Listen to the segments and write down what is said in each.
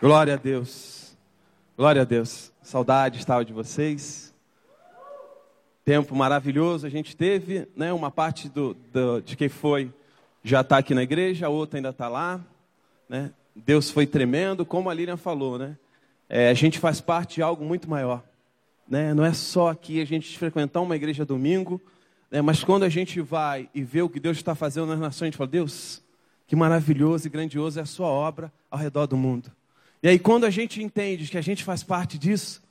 Glória a Deus. Glória a Deus. Saudade estava de vocês. Tempo maravilhoso a gente teve, né? Uma parte do, do de quem foi já está aqui na igreja, a outra ainda está lá, né? Deus foi tremendo, como a Lilian falou, né? É, a gente faz parte de algo muito maior, né? Não é só aqui a gente frequentar uma igreja domingo, né? Mas quando a gente vai e vê o que Deus está fazendo nas nações, a gente fala, Deus, que maravilhoso e grandioso é a sua obra ao redor do mundo. E aí, quando a gente entende que a gente faz parte disso,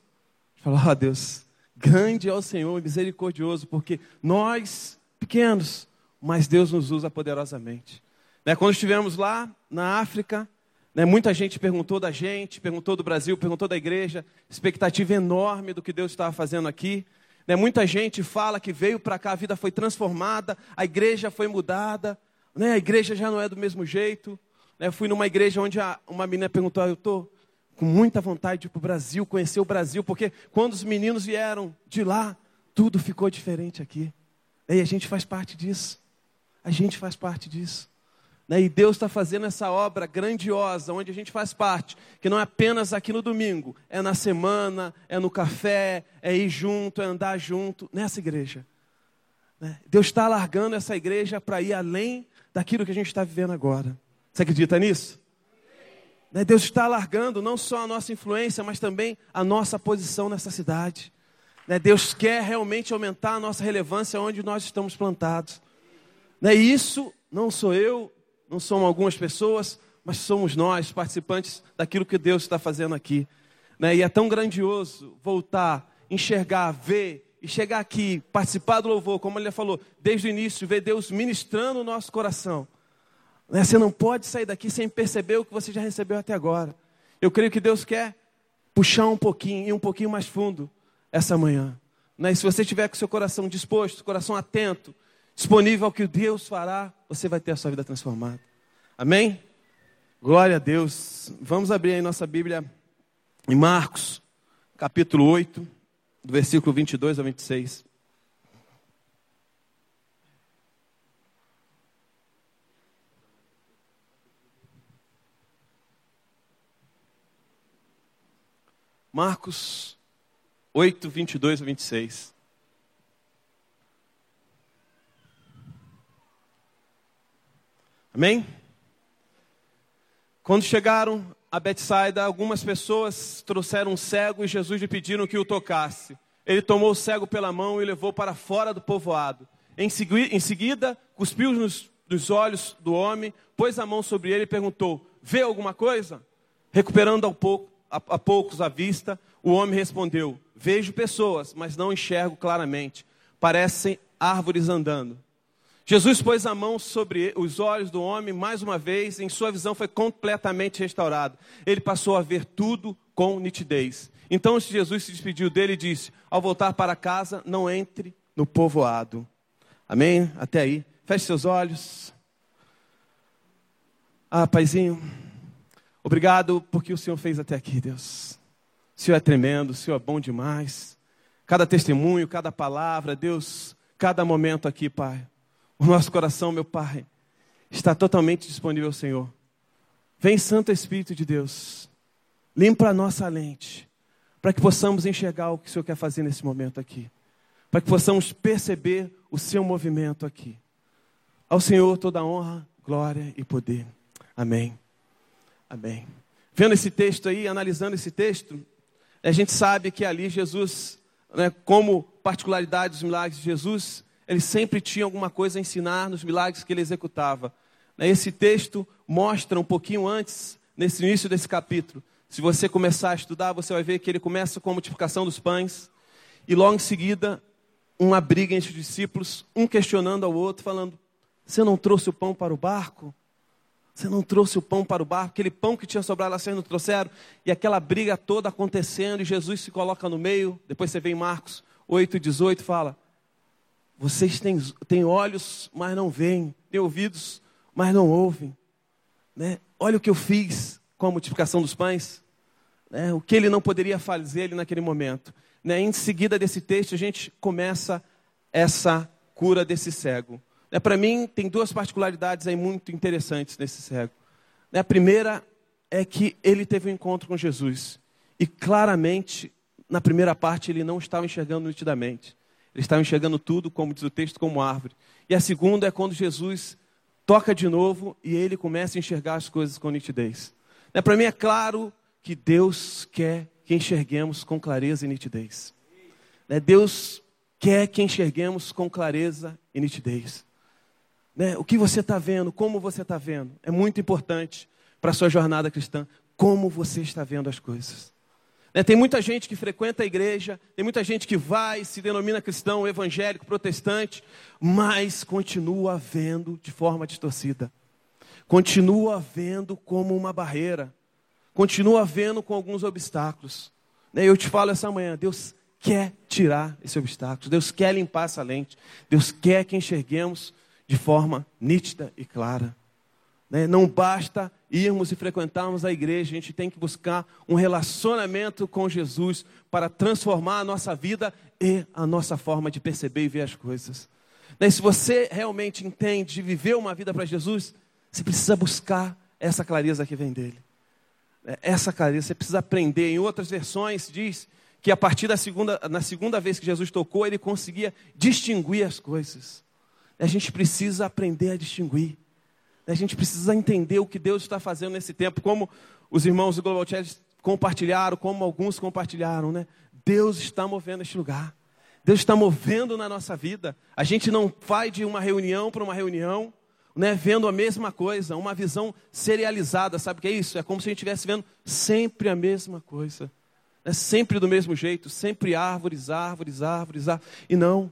fala, ó oh, Deus, grande é o Senhor, misericordioso, porque nós, pequenos, mas Deus nos usa poderosamente. Né? Quando estivemos lá na África, né, muita gente perguntou da gente, perguntou do Brasil, perguntou da igreja, expectativa enorme do que Deus estava fazendo aqui. Né? Muita gente fala que veio para cá, a vida foi transformada, a igreja foi mudada, né? a igreja já não é do mesmo jeito. Eu fui numa igreja onde uma menina perguntou: Eu estou com muita vontade de ir para o Brasil, conhecer o Brasil, porque quando os meninos vieram de lá, tudo ficou diferente aqui. E a gente faz parte disso. A gente faz parte disso. Né? E Deus está fazendo essa obra grandiosa, onde a gente faz parte, que não é apenas aqui no domingo, é na semana, é no café, é ir junto, é andar junto, nessa igreja. Né? Deus está alargando essa igreja para ir além daquilo que a gente está vivendo agora. Você acredita nisso? Né, Deus está alargando não só a nossa influência, mas também a nossa posição nessa cidade. Né, Deus quer realmente aumentar a nossa relevância onde nós estamos plantados. Né, isso não sou eu, não são algumas pessoas, mas somos nós, participantes daquilo que Deus está fazendo aqui. E é tão grandioso voltar, enxergar, ver e chegar aqui, participar do louvor, como ele falou, desde o início, ver Deus ministrando o nosso coração. Né? Você não pode sair daqui sem perceber o que você já recebeu até agora. Eu creio que Deus quer puxar um pouquinho e um pouquinho mais fundo essa manhã. Né? E se você tiver com seu coração disposto, coração atento, disponível ao que Deus fará, você vai ter a sua vida transformada. Amém? Glória a Deus. Vamos abrir aí nossa Bíblia em Marcos, capítulo 8, do versículo 22 ao 26. Marcos 8, 22 a 26. Amém? Quando chegaram a Betsaida, algumas pessoas trouxeram um cego e Jesus lhe pediram que o tocasse. Ele tomou o cego pela mão e levou para fora do povoado. Em, segui em seguida, cuspiu nos, nos olhos do homem, pôs a mão sobre ele e perguntou: Vê alguma coisa? Recuperando ao pouco, a, poucos à vista, o homem respondeu: Vejo pessoas, mas não enxergo claramente. Parecem árvores andando. Jesus pôs a mão sobre os olhos do homem mais uma vez, em sua visão foi completamente restaurada. Ele passou a ver tudo com nitidez. Então Jesus se despediu dele e disse: Ao voltar para casa, não entre no povoado. Amém? Até aí. Feche seus olhos. Ah, paizinho. Obrigado porque o Senhor fez até aqui, Deus. O Senhor é tremendo, o Senhor é bom demais. Cada testemunho, cada palavra, Deus, cada momento aqui, Pai. O nosso coração, meu Pai, está totalmente disponível ao Senhor. Vem, Santo Espírito de Deus, limpa a nossa lente, para que possamos enxergar o que o Senhor quer fazer nesse momento aqui, para que possamos perceber o seu movimento aqui. Ao Senhor toda honra, glória e poder. Amém. Amém. Vendo esse texto aí, analisando esse texto, a gente sabe que ali Jesus, né, como particularidade dos milagres de Jesus, ele sempre tinha alguma coisa a ensinar nos milagres que ele executava. Né, esse texto mostra um pouquinho antes, nesse início desse capítulo. Se você começar a estudar, você vai ver que ele começa com a multiplicação dos pães, e logo em seguida, uma briga entre os discípulos, um questionando ao outro, falando: Você não trouxe o pão para o barco? Você não trouxe o pão para o barco, aquele pão que tinha sobrado lá, vocês não trouxeram, e aquela briga toda acontecendo, e Jesus se coloca no meio. Depois você vê em Marcos 8, 18, fala: Vocês têm, têm olhos, mas não veem, têm ouvidos, mas não ouvem. Né? Olha o que eu fiz com a multiplicação dos pães. Né? O que ele não poderia fazer ele naquele momento. Né? Em seguida desse texto, a gente começa essa cura desse cego. Né, Para mim, tem duas particularidades aí muito interessantes nesse cego. Né, a primeira é que ele teve um encontro com Jesus. E claramente, na primeira parte, ele não estava enxergando nitidamente. Ele estava enxergando tudo, como diz o texto, como árvore. E a segunda é quando Jesus toca de novo e ele começa a enxergar as coisas com nitidez. Né, Para mim é claro que Deus quer que enxerguemos com clareza e nitidez. Né, Deus quer que enxerguemos com clareza e nitidez. Né, o que você está vendo, como você está vendo, é muito importante para a sua jornada cristã. Como você está vendo as coisas. Né, tem muita gente que frequenta a igreja, tem muita gente que vai, se denomina cristão, evangélico, protestante, mas continua vendo de forma distorcida. Continua vendo como uma barreira. Continua vendo com alguns obstáculos. Né, eu te falo essa manhã, Deus quer tirar esse obstáculo. Deus quer limpar essa lente. Deus quer que enxerguemos de forma nítida e clara. Né? Não basta irmos e frequentarmos a igreja, a gente tem que buscar um relacionamento com Jesus para transformar a nossa vida e a nossa forma de perceber e ver as coisas. Né? Se você realmente entende de viver uma vida para Jesus, você precisa buscar essa clareza que vem dele. Né? Essa clareza, você precisa aprender. Em outras versões diz que a partir da segunda, na segunda vez que Jesus tocou, ele conseguia distinguir as coisas. A gente precisa aprender a distinguir. A gente precisa entender o que Deus está fazendo nesse tempo, como os irmãos do Global Church compartilharam, como alguns compartilharam, né? Deus está movendo este lugar. Deus está movendo na nossa vida. A gente não vai de uma reunião para uma reunião, né, vendo a mesma coisa, uma visão serializada. Sabe o que é isso? É como se a gente estivesse vendo sempre a mesma coisa. Né, sempre do mesmo jeito, sempre árvores, árvores, árvores, árvores. E não.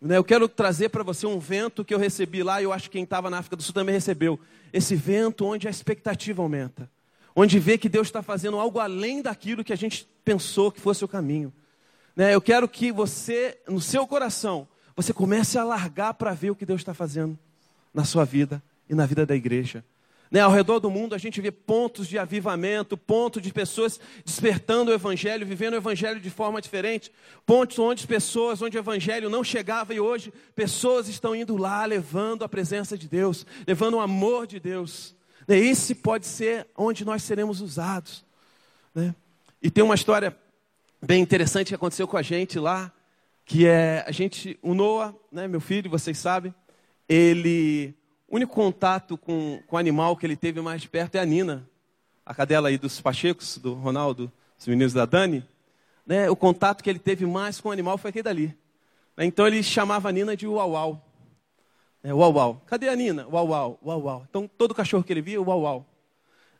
Né, eu quero trazer para você um vento que eu recebi lá, e eu acho que quem estava na África do Sul também recebeu. Esse vento onde a expectativa aumenta. Onde vê que Deus está fazendo algo além daquilo que a gente pensou que fosse o caminho. Né, eu quero que você, no seu coração, você comece a largar para ver o que Deus está fazendo na sua vida e na vida da igreja. Né, ao redor do mundo a gente vê pontos de avivamento, pontos de pessoas despertando o evangelho, vivendo o evangelho de forma diferente, pontos onde pessoas, onde o evangelho não chegava e hoje pessoas estão indo lá levando a presença de Deus, levando o amor de Deus. Né, esse pode ser onde nós seremos usados. Né? E tem uma história bem interessante que aconteceu com a gente lá, que é a gente, o Noah, né, meu filho, vocês sabem, ele o único contato com, com o animal que ele teve mais perto é a Nina, a cadela aí dos Pachecos, do Ronaldo, dos meninos da Dani. Né? O contato que ele teve mais com o animal foi aquele dali. Né? Então ele chamava a Nina de uau uau. É, uau uau. Cadê a Nina? Uau uau, uau uau. Então todo cachorro que ele via, uau uau.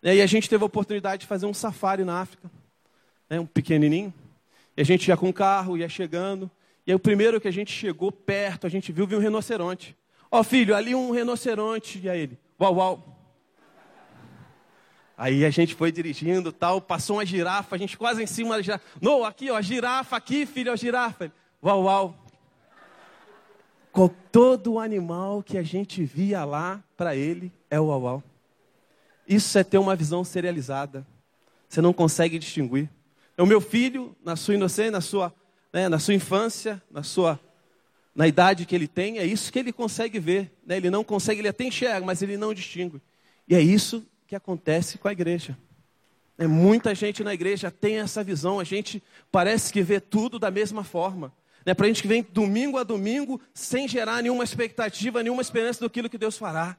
Né? E a gente teve a oportunidade de fazer um safari na África. Né? Um pequenininho. E a gente ia com o carro, ia chegando. E aí o primeiro que a gente chegou perto, a gente viu, viu um rinoceronte. Ó oh, filho, ali um rinoceronte. E aí ele, uau, uau. Aí a gente foi dirigindo, tal, passou uma girafa, a gente quase em cima da girafa. Não, aqui, ó, girafa aqui, filho, a girafa. Uau, uau. Com todo animal que a gente via lá, para ele, é o uau, uau. Isso é ter uma visão serializada. Você não consegue distinguir. É o meu filho, na sua inocência, na sua, né, na sua infância, na sua na idade que ele tem, é isso que ele consegue ver. Né? Ele não consegue, ele até enxerga, mas ele não distingue. E é isso que acontece com a igreja. É, muita gente na igreja tem essa visão, a gente parece que vê tudo da mesma forma. Né? Para a gente que vem domingo a domingo sem gerar nenhuma expectativa, nenhuma esperança daquilo que Deus fará,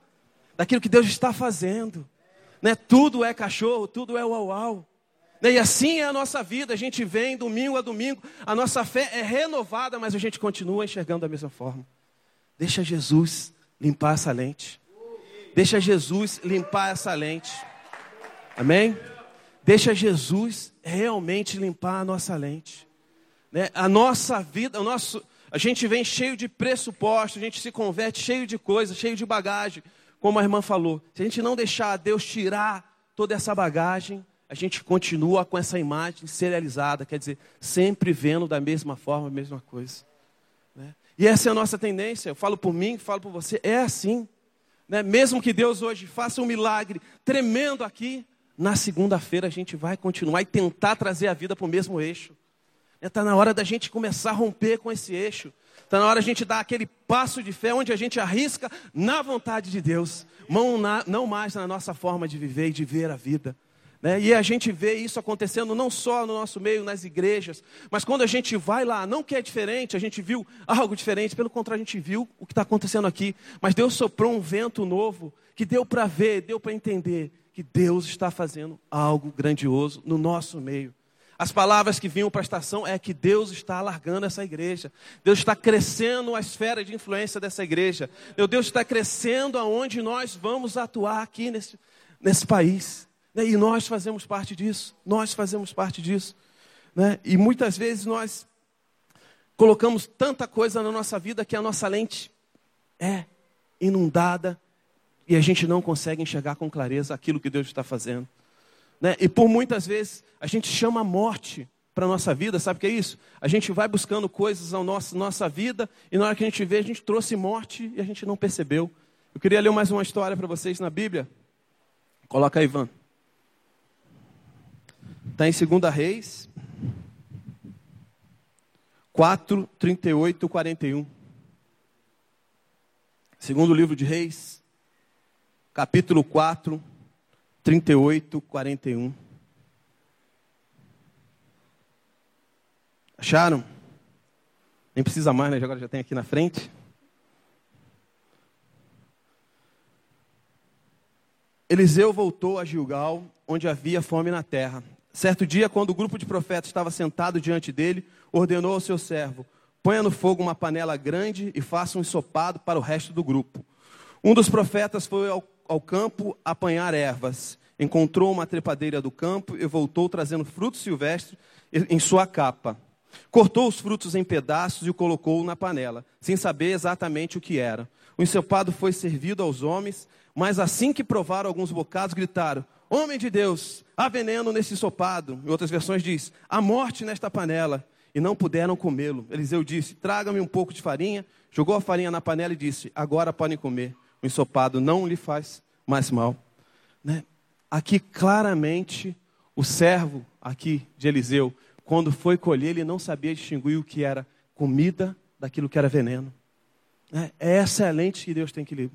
daquilo que Deus está fazendo. Né? Tudo é cachorro, tudo é uau-uau. E assim é a nossa vida, a gente vem domingo a domingo, a nossa fé é renovada, mas a gente continua enxergando da mesma forma. Deixa Jesus limpar essa lente. Deixa Jesus limpar essa lente. Amém? Deixa Jesus realmente limpar a nossa lente. Né? A nossa vida, o nosso, a gente vem cheio de pressuposto, a gente se converte cheio de coisas, cheio de bagagem, como a irmã falou. Se a gente não deixar Deus tirar toda essa bagagem, a gente continua com essa imagem serializada, quer dizer, sempre vendo da mesma forma a mesma coisa. Né? E essa é a nossa tendência, eu falo por mim, falo por você, é assim. Né? Mesmo que Deus hoje faça um milagre tremendo aqui, na segunda-feira a gente vai continuar e tentar trazer a vida para o mesmo eixo. Está na hora da gente começar a romper com esse eixo. Está na hora a gente dar aquele passo de fé onde a gente arrisca na vontade de Deus, não mais na nossa forma de viver e de ver a vida. Né? E a gente vê isso acontecendo não só no nosso meio, nas igrejas, mas quando a gente vai lá, não que é diferente, a gente viu algo diferente, pelo contrário, a gente viu o que está acontecendo aqui. Mas Deus soprou um vento novo que deu para ver, deu para entender que Deus está fazendo algo grandioso no nosso meio. As palavras que vinham para a estação é que Deus está alargando essa igreja. Deus está crescendo a esfera de influência dessa igreja. Deus está crescendo aonde nós vamos atuar aqui nesse, nesse país. Né? E nós fazemos parte disso. Nós fazemos parte disso. Né? E muitas vezes nós colocamos tanta coisa na nossa vida que a nossa lente é inundada e a gente não consegue enxergar com clareza aquilo que Deus está fazendo. Né? E por muitas vezes a gente chama a morte para a nossa vida, sabe o que é isso? A gente vai buscando coisas na nossa, nossa vida e na hora que a gente vê, a gente trouxe morte e a gente não percebeu. Eu queria ler mais uma história para vocês na Bíblia. Coloca aí, Ivan. Está em 2 Reis 4, 38, 41. Segundo livro de Reis, capítulo 4, 38, 41. Acharam? Nem precisa mais, né? Agora já tem aqui na frente. Eliseu voltou a Gilgal, onde havia fome na terra. Certo dia, quando o grupo de profetas estava sentado diante dele, ordenou ao seu servo: Ponha no fogo uma panela grande e faça um ensopado para o resto do grupo. Um dos profetas foi ao ao campo apanhar ervas. Encontrou uma trepadeira do campo e voltou trazendo frutos silvestres em sua capa. Cortou os frutos em pedaços e o colocou na panela, sem saber exatamente o que era. O ensopado foi servido aos homens, mas assim que provaram alguns bocados, gritaram: Homem de Deus, há veneno nesse ensopado. Em outras versões diz: Há morte nesta panela. E não puderam comê-lo. Eliseu disse: Traga-me um pouco de farinha. Jogou a farinha na panela e disse: Agora podem comer o ensopado não lhe faz mais mal. Né? Aqui claramente o servo aqui de Eliseu, quando foi colher, ele não sabia distinguir o que era comida daquilo que era veneno. Né? É essa a lente que Deus tem que,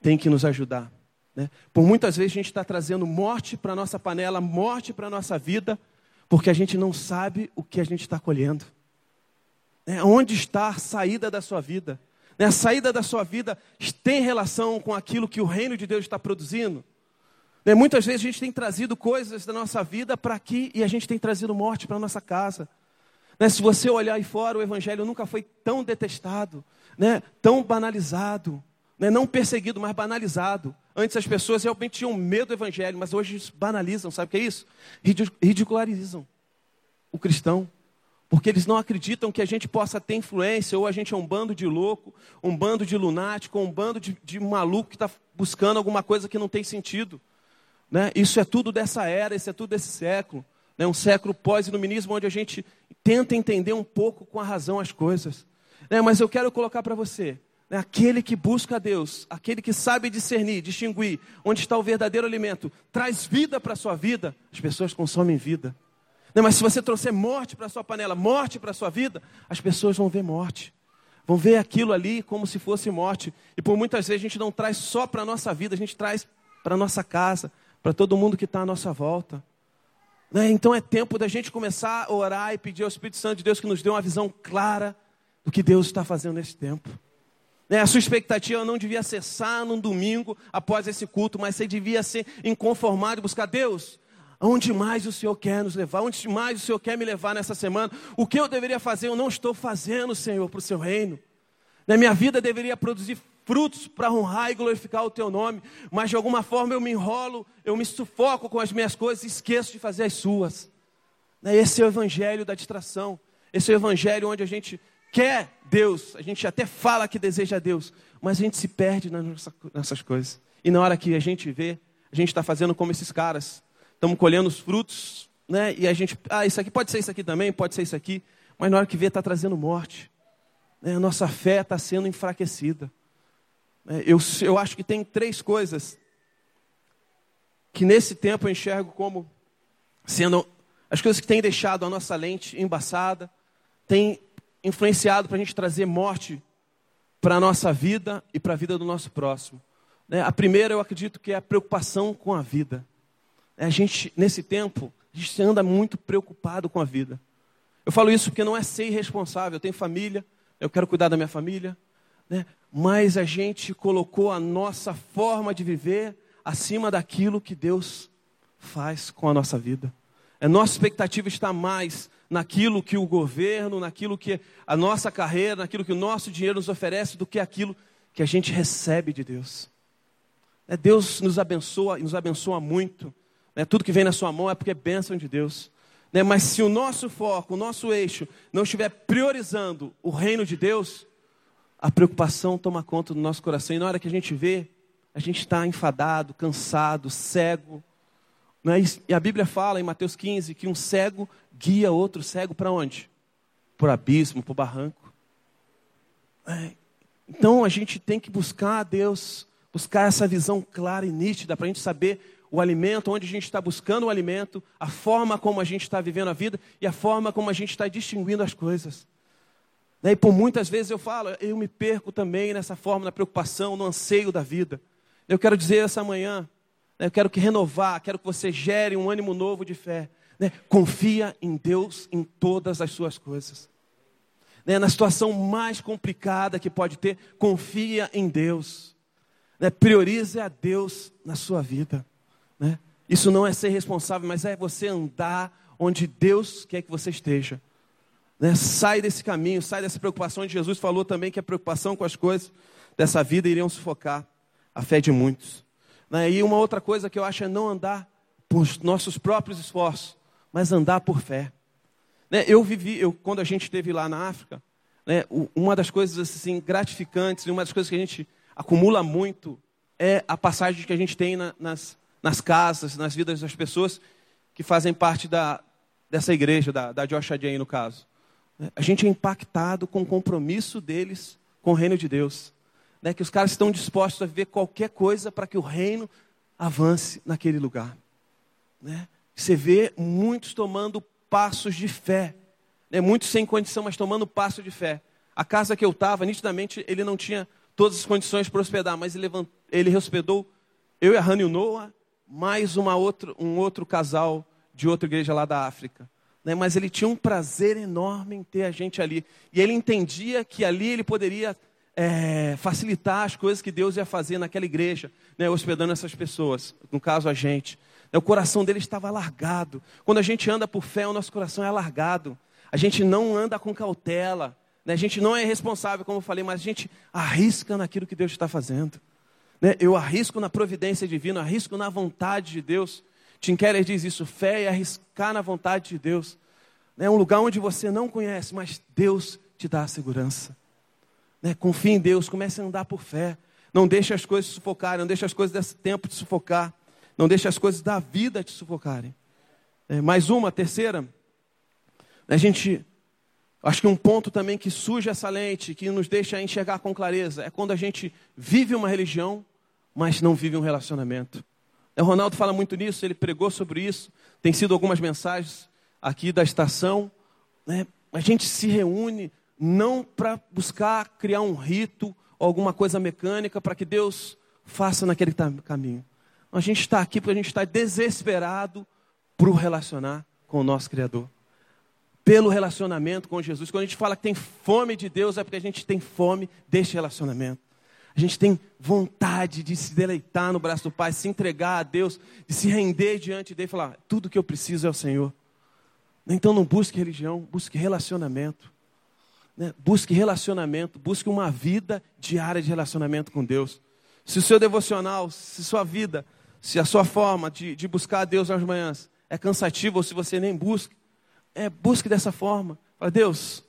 tem que nos ajudar. Né? Por muitas vezes a gente está trazendo morte para a nossa panela, morte para a nossa vida, porque a gente não sabe o que a gente está colhendo. É, onde está a saída da sua vida? Né, a saída da sua vida tem relação com aquilo que o reino de Deus está produzindo. Né, muitas vezes a gente tem trazido coisas da nossa vida para aqui e a gente tem trazido morte para a nossa casa. Né, se você olhar aí fora, o evangelho nunca foi tão detestado, tão banalizado, não perseguido, mas banalizado. Antes as pessoas realmente tinham medo do evangelho, mas hoje banalizam, sabe o que é isso? Ridicularizam o cristão. Porque eles não acreditam que a gente possa ter influência, ou a gente é um bando de louco, um bando de lunático, um bando de, de maluco que está buscando alguma coisa que não tem sentido. Né? Isso é tudo dessa era, isso é tudo desse século. Né? Um século pós-iluminismo, onde a gente tenta entender um pouco com a razão as coisas. Né? Mas eu quero colocar para você? Aquele que busca a Deus, aquele que sabe discernir, distinguir onde está o verdadeiro alimento, traz vida para a sua vida, as pessoas consomem vida. Mas se você trouxer morte para a sua panela, morte para a sua vida, as pessoas vão ver morte. Vão ver aquilo ali como se fosse morte. E por muitas vezes a gente não traz só para a nossa vida, a gente traz para a nossa casa, para todo mundo que está à nossa volta. Né? Então é tempo da gente começar a orar e pedir ao Espírito Santo de Deus que nos dê uma visão clara do que Deus está fazendo nesse tempo. Né? A sua expectativa não devia cessar num domingo após esse culto, mas você devia ser inconformado e buscar Deus. Onde mais o Senhor quer nos levar? Onde mais o Senhor quer me levar nessa semana? O que eu deveria fazer? Eu não estou fazendo, Senhor, para o seu reino. Na minha vida deveria produzir frutos para honrar e glorificar o teu nome, mas de alguma forma eu me enrolo, eu me sufoco com as minhas coisas e esqueço de fazer as suas. Né, esse é o evangelho da distração. Esse é o evangelho onde a gente quer Deus, a gente até fala que deseja Deus, mas a gente se perde nessas coisas. E na hora que a gente vê, a gente está fazendo como esses caras estamos colhendo os frutos, né? E a gente, ah, isso aqui pode ser isso aqui também, pode ser isso aqui, mas na hora que vê está trazendo morte. Né? A nossa fé está sendo enfraquecida. Né? Eu, eu acho que tem três coisas que nesse tempo eu enxergo como sendo as coisas que têm deixado a nossa lente embaçada, têm influenciado para a gente trazer morte para a nossa vida e para a vida do nosso próximo. Né? A primeira, eu acredito que é a preocupação com a vida. A gente, nesse tempo, a gente anda muito preocupado com a vida. Eu falo isso porque não é ser irresponsável. Eu tenho família, eu quero cuidar da minha família, né? mas a gente colocou a nossa forma de viver acima daquilo que Deus faz com a nossa vida. A nossa expectativa está mais naquilo que o governo, naquilo que a nossa carreira, naquilo que o nosso dinheiro nos oferece, do que aquilo que a gente recebe de Deus. É, Deus nos abençoa e nos abençoa muito. Né? Tudo que vem na sua mão é porque é bênção de Deus. Né? Mas se o nosso foco, o nosso eixo, não estiver priorizando o reino de Deus, a preocupação toma conta do nosso coração. E na hora que a gente vê, a gente está enfadado, cansado, cego. É? E a Bíblia fala em Mateus 15 que um cego guia outro cego para onde? Para o abismo, para o barranco. É. Então a gente tem que buscar a Deus, buscar essa visão clara e nítida para a gente saber o alimento, onde a gente está buscando o alimento, a forma como a gente está vivendo a vida e a forma como a gente está distinguindo as coisas. Né, e por muitas vezes eu falo, eu me perco também nessa forma, na preocupação, no anseio da vida. Eu quero dizer essa manhã, né, eu quero que renovar, quero que você gere um ânimo novo de fé. Né? Confia em Deus em todas as suas coisas. Né? Na situação mais complicada que pode ter, confia em Deus. Né? Priorize a Deus na sua vida. Né? Isso não é ser responsável, mas é você andar onde Deus quer que você esteja. Né? Sai desse caminho, sai dessa preocupação. Jesus falou também que a preocupação com as coisas dessa vida iriam sufocar a fé de muitos. Né? E uma outra coisa que eu acho é não andar por nossos próprios esforços, mas andar por fé. Né? Eu vivi, eu, quando a gente esteve lá na África, né, uma das coisas assim gratificantes, uma das coisas que a gente acumula muito é a passagem que a gente tem na, nas, nas casas, nas vidas das pessoas que fazem parte da, dessa igreja, da, da Josh Jane, no caso. A gente é impactado com o compromisso deles com o reino de Deus. Né? Que os caras estão dispostos a viver qualquer coisa para que o reino avance naquele lugar. Né? Você vê muitos tomando passos de fé. Né? Muitos sem condição, mas tomando passo de fé. A casa que eu estava, nitidamente, ele não tinha todas as condições para hospedar, mas ele, ele hospedou eu e a Hannah e o Noah, mais uma outra, um outro casal de outra igreja lá da África. Né? Mas ele tinha um prazer enorme em ter a gente ali. E ele entendia que ali ele poderia é, facilitar as coisas que Deus ia fazer naquela igreja, né? hospedando essas pessoas, no caso a gente. O coração dele estava alargado. Quando a gente anda por fé, o nosso coração é alargado. A gente não anda com cautela. Né? A gente não é responsável, como eu falei, mas a gente arrisca naquilo que Deus está fazendo. Né? Eu arrisco na providência divina, arrisco na vontade de Deus. Tim Keller diz isso: fé é arriscar na vontade de Deus. É um lugar onde você não conhece, mas Deus te dá a segurança. Né? Confie em Deus, comece a andar por fé. Não deixe as coisas sufocarem, não deixe as coisas desse tempo te sufocar. Não deixe as coisas da vida te sufocarem. É, mais uma, terceira. A gente, acho que um ponto também que suja essa lente, que nos deixa enxergar com clareza, é quando a gente vive uma religião, mas não vive um relacionamento. O Ronaldo fala muito nisso, ele pregou sobre isso. Tem sido algumas mensagens aqui da estação. Né? A gente se reúne não para buscar criar um rito ou alguma coisa mecânica para que Deus faça naquele caminho. A gente está aqui porque a gente está desesperado por relacionar com o nosso Criador. Pelo relacionamento com Jesus. Quando a gente fala que tem fome de Deus, é porque a gente tem fome deste relacionamento. A gente tem vontade de se deleitar no braço do Pai, se entregar a Deus, de se render diante dele e falar: tudo que eu preciso é o Senhor. Então não busque religião, busque relacionamento. Né? Busque relacionamento, busque uma vida diária de relacionamento com Deus. Se o seu devocional, se sua vida se a sua forma de, de buscar a Deus nas manhãs é cansativa ou se você nem busca, é, busque dessa forma. Fala, Deus,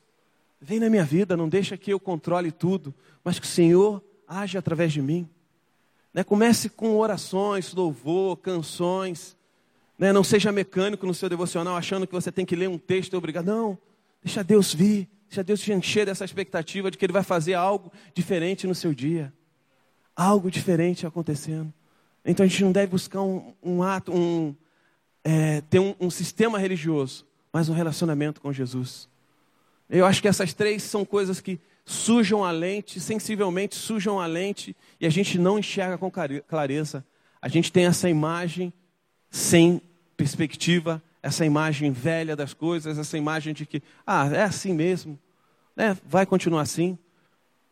vem na minha vida, não deixa que eu controle tudo, mas que o Senhor age através de mim. Né? Comece com orações, louvor, canções. Né? Não seja mecânico no seu devocional, achando que você tem que ler um texto e obrigar. Não, deixa Deus vir, deixa Deus te encher dessa expectativa de que Ele vai fazer algo diferente no seu dia. Algo diferente acontecendo. Então a gente não deve buscar um, um ato, um, é, ter um, um sistema religioso, mas um relacionamento com Jesus. Eu acho que essas três são coisas que sujam a lente, sensivelmente sujam a lente, e a gente não enxerga com clareza. A gente tem essa imagem sem perspectiva, essa imagem velha das coisas, essa imagem de que, ah, é assim mesmo, né? vai continuar assim.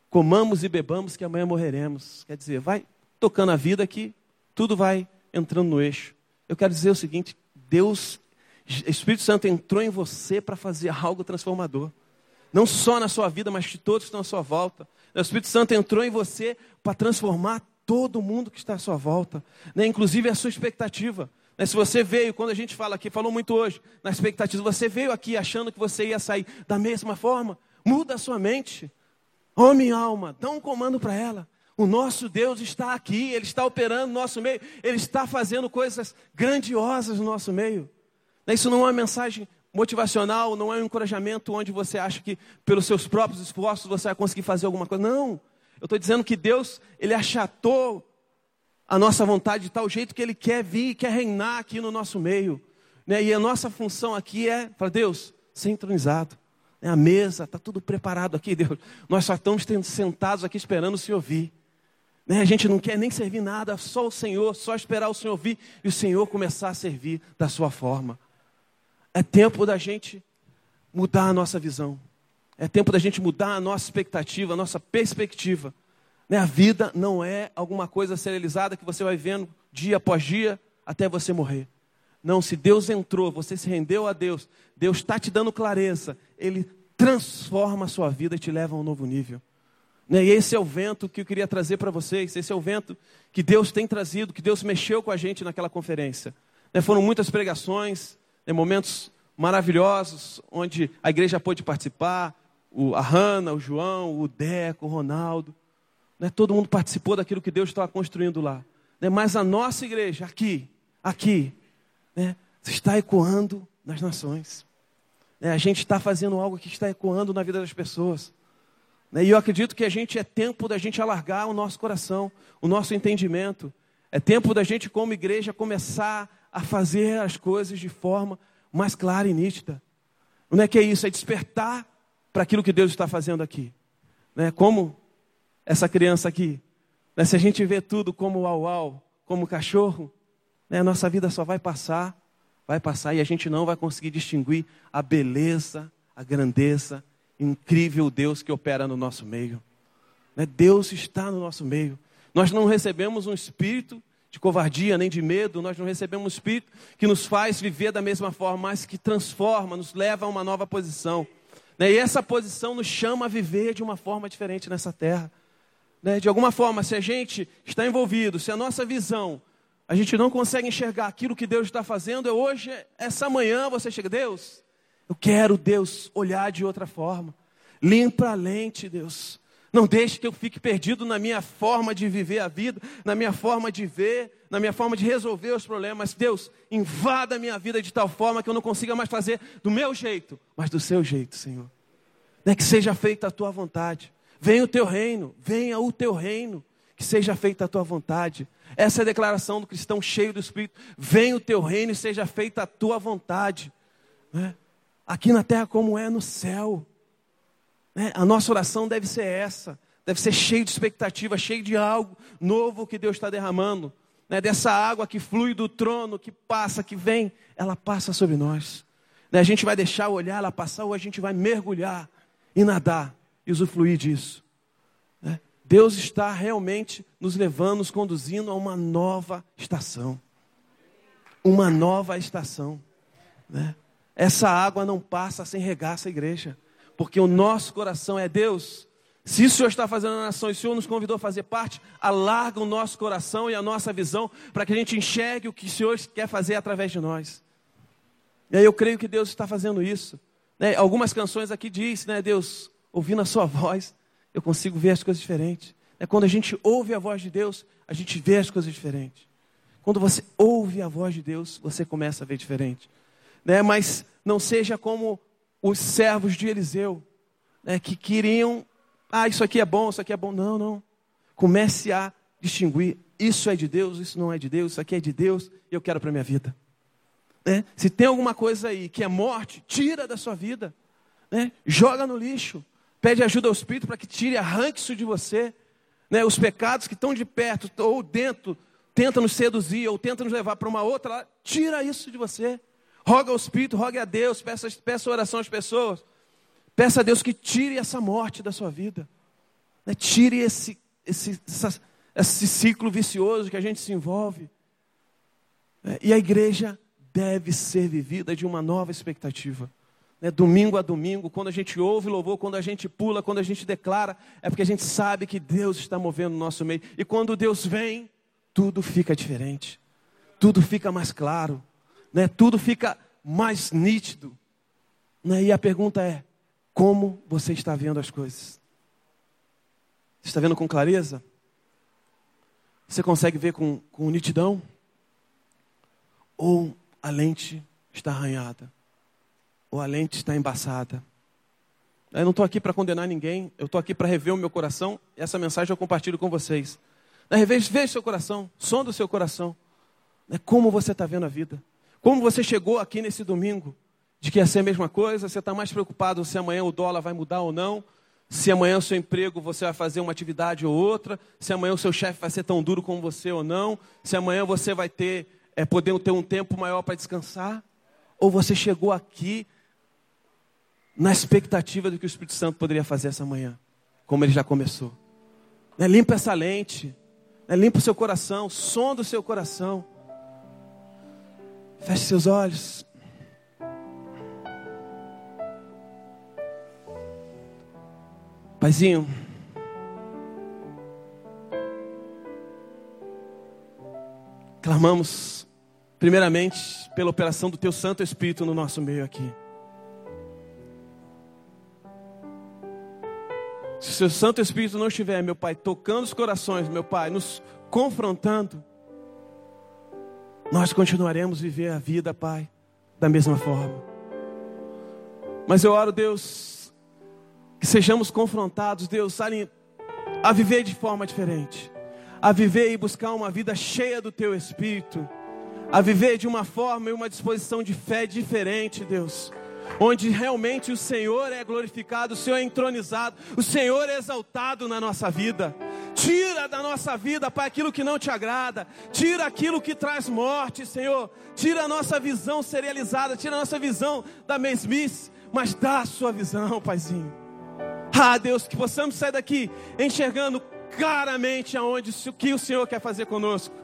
Comamos e bebamos que amanhã morreremos. Quer dizer, vai tocando a vida que tudo vai entrando no eixo. Eu quero dizer o seguinte: Deus, Espírito Santo entrou em você para fazer algo transformador. Não só na sua vida, mas de todos que estão à sua volta. O Espírito Santo entrou em você para transformar todo mundo que está à sua volta, né? inclusive a sua expectativa. Né? Se você veio, quando a gente fala aqui, falou muito hoje, na expectativa, você veio aqui achando que você ia sair da mesma forma, muda a sua mente. Oh, minha alma, dá um comando para ela. O nosso Deus está aqui, Ele está operando no nosso meio, Ele está fazendo coisas grandiosas no nosso meio. Isso não é uma mensagem motivacional, não é um encorajamento onde você acha que pelos seus próprios esforços você vai conseguir fazer alguma coisa. Não. Eu estou dizendo que Deus, Ele achatou a nossa vontade de tal jeito que Ele quer vir, quer reinar aqui no nosso meio. Né? E a nossa função aqui é, para Deus, ser entronizado. Né? A mesa, está tudo preparado aqui, Deus. Nós só estamos sentados aqui esperando o Senhor vir. Né? A gente não quer nem servir nada, só o Senhor, só esperar o Senhor vir e o Senhor começar a servir da sua forma. É tempo da gente mudar a nossa visão. É tempo da gente mudar a nossa expectativa, a nossa perspectiva. Né? A vida não é alguma coisa serializada que você vai vendo dia após dia até você morrer. Não, se Deus entrou, você se rendeu a Deus, Deus está te dando clareza, Ele transforma a sua vida e te leva a um novo nível. Né? E esse é o vento que eu queria trazer para vocês, esse é o vento que Deus tem trazido, que Deus mexeu com a gente naquela conferência. Né? Foram muitas pregações, momentos maravilhosos, onde a igreja pôde participar, a Hanna, o João, o Deco, o Ronaldo. Né? Todo mundo participou daquilo que Deus estava construindo lá. Né? Mas a nossa igreja, aqui, aqui, né? está ecoando nas nações. Né? A gente está fazendo algo que está ecoando na vida das pessoas. Né? E eu acredito que a gente é tempo da gente alargar o nosso coração, o nosso entendimento. É tempo da gente, como igreja, começar a fazer as coisas de forma mais clara e nítida. Não é que é isso, é despertar para aquilo que Deus está fazendo aqui. Né? Como essa criança aqui. Né? Se a gente vê tudo como uau-uau, como cachorro, né? a nossa vida só vai passar, vai passar e a gente não vai conseguir distinguir a beleza, a grandeza, incrível Deus que opera no nosso meio. Né? Deus está no nosso meio. Nós não recebemos um espírito de covardia nem de medo, nós não recebemos um espírito que nos faz viver da mesma forma, mas que transforma, nos leva a uma nova posição. Né? E essa posição nos chama a viver de uma forma diferente nessa terra. Né? De alguma forma, se a gente está envolvido, se a nossa visão, a gente não consegue enxergar aquilo que Deus está fazendo, é hoje, essa manhã, você chega, Deus, eu quero, Deus, olhar de outra forma. Limpa a lente, Deus. Não deixe que eu fique perdido na minha forma de viver a vida, na minha forma de ver, na minha forma de resolver os problemas. Deus, invada a minha vida de tal forma que eu não consiga mais fazer do meu jeito, mas do seu jeito, Senhor. É que seja feita a tua vontade. Venha o teu reino, venha o teu reino, que seja feita a tua vontade. Essa é a declaração do cristão cheio do Espírito. Venha o teu reino e seja feita a tua vontade. Né? Aqui na terra como é no céu. Né? A nossa oração deve ser essa, deve ser cheia de expectativa, cheia de algo novo que Deus está derramando. Né? Dessa água que flui do trono, que passa, que vem, ela passa sobre nós. Né? A gente vai deixar olhar ela passar ou a gente vai mergulhar e nadar e usufruir disso. Né? Deus está realmente nos levando, nos conduzindo a uma nova estação. Uma nova estação. Né? Essa água não passa sem regar essa igreja porque o nosso coração é Deus. Se o Senhor está fazendo a nação e o Senhor nos convidou a fazer parte, alarga o nosso coração e a nossa visão para que a gente enxergue o que o Senhor quer fazer através de nós. E aí eu creio que Deus está fazendo isso. Né? Algumas canções aqui diz, né, Deus, ouvindo a sua voz, eu consigo ver as coisas diferentes. É quando a gente ouve a voz de Deus, a gente vê as coisas diferentes. Quando você ouve a voz de Deus, você começa a ver diferente. Né? Mas não seja como os servos de Eliseu, né, que queriam, ah, isso aqui é bom, isso aqui é bom. Não, não. Comece a distinguir, isso é de Deus, isso não é de Deus, isso aqui é de Deus eu quero para minha vida. Né? Se tem alguma coisa aí que é morte, tira da sua vida. Né? Joga no lixo. Pede ajuda ao Espírito para que tire, arranque isso de você. Né? Os pecados que estão de perto ou dentro tenta nos seduzir ou tenta nos levar para uma outra, tira isso de você. Roga ao Espírito, rogue a Deus, peça, peça oração às pessoas. Peça a Deus que tire essa morte da sua vida. Né? Tire esse, esse, essa, esse ciclo vicioso que a gente se envolve. É, e a igreja deve ser vivida de uma nova expectativa. Né? Domingo a domingo, quando a gente ouve louvor, quando a gente pula, quando a gente declara, é porque a gente sabe que Deus está movendo no nosso meio. E quando Deus vem, tudo fica diferente, tudo fica mais claro, né? tudo fica mais nítido. Né? E a pergunta é: como você está vendo as coisas? Você está vendo com clareza? Você consegue ver com, com nitidão? Ou a lente está arranhada? Ou a lente está embaçada? Eu não estou aqui para condenar ninguém, eu estou aqui para rever o meu coração e essa mensagem eu compartilho com vocês. Veja, veja seu coração, som do seu coração. Né, como você está vendo a vida? Como você chegou aqui nesse domingo? De que ia ser a mesma coisa? Você está mais preocupado se amanhã o dólar vai mudar ou não? Se amanhã o seu emprego você vai fazer uma atividade ou outra? Se amanhã o seu chefe vai ser tão duro como você ou não? Se amanhã você vai ter, é, poder ter um tempo maior para descansar? Ou você chegou aqui na expectativa do que o Espírito Santo poderia fazer essa manhã? Como ele já começou. Né, limpa essa lente. Né? Limpa o seu coração, som do seu coração. Feche seus olhos. Paizinho, clamamos, primeiramente, pela operação do Teu Santo Espírito no nosso meio aqui. Se o seu Santo Espírito não estiver, meu Pai, tocando os corações, meu Pai, nos confrontando, nós continuaremos a viver a vida, Pai, da mesma forma. Mas eu oro, Deus, que sejamos confrontados, Deus, a viver de forma diferente, a viver e buscar uma vida cheia do Teu Espírito, a viver de uma forma e uma disposição de fé diferente, Deus onde realmente o Senhor é glorificado, o Senhor é entronizado, o Senhor é exaltado na nossa vida. Tira da nossa vida, Pai, aquilo que não te agrada, tira aquilo que traz morte, Senhor. Tira a nossa visão serializada, tira a nossa visão da mesmice, mas dá a sua visão, Paizinho. Ah, Deus, que possamos sair daqui enxergando claramente aonde o que o Senhor quer fazer conosco.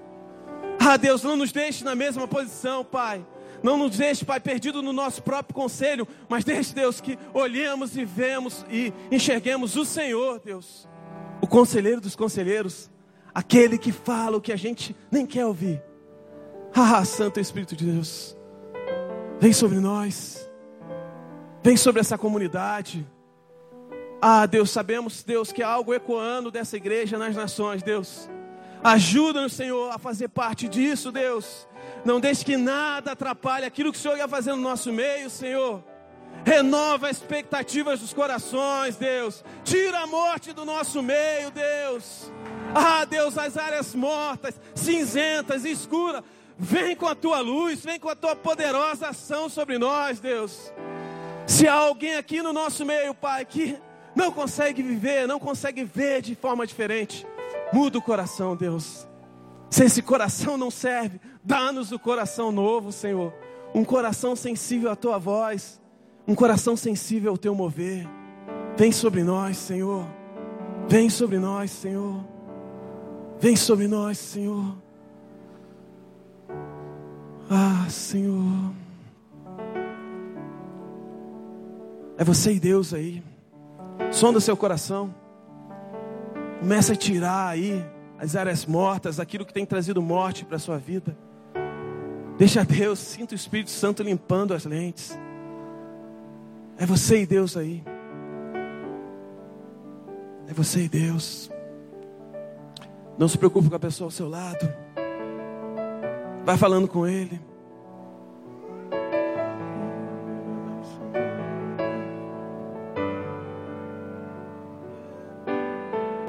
Ah, Deus, não nos deixe na mesma posição, Pai não nos deixe, Pai, perdido no nosso próprio conselho, mas deixe, Deus, que olhemos e vemos e enxerguemos o Senhor, Deus, o conselheiro dos conselheiros, aquele que fala o que a gente nem quer ouvir. Ah, Santo Espírito de Deus, vem sobre nós, vem sobre essa comunidade. Ah, Deus, sabemos, Deus, que há algo ecoando dessa igreja nas nações, Deus. Ajuda-nos, Senhor, a fazer parte disso, Deus. Não deixe que nada atrapalhe aquilo que o Senhor ia fazer no nosso meio, Senhor. Renova as expectativas dos corações, Deus. Tira a morte do nosso meio, Deus. Ah, Deus, as áreas mortas, cinzentas, escuras. Vem com a tua luz, vem com a tua poderosa ação sobre nós, Deus. Se há alguém aqui no nosso meio, Pai, que não consegue viver, não consegue ver de forma diferente, muda o coração, Deus. Se esse coração não serve, dá-nos o coração novo, Senhor. Um coração sensível à tua voz, um coração sensível ao teu mover. Vem sobre nós, Senhor. Vem sobre nós, Senhor. Vem sobre nós, Senhor. Ah, Senhor. É você e Deus aí. Sonda seu coração. Começa a tirar aí as áreas mortas, aquilo que tem trazido morte para a sua vida. Deixa Deus, sinta o Espírito Santo limpando as lentes. É você e Deus aí. É você e Deus. Não se preocupe com a pessoa ao seu lado. Vai falando com Ele.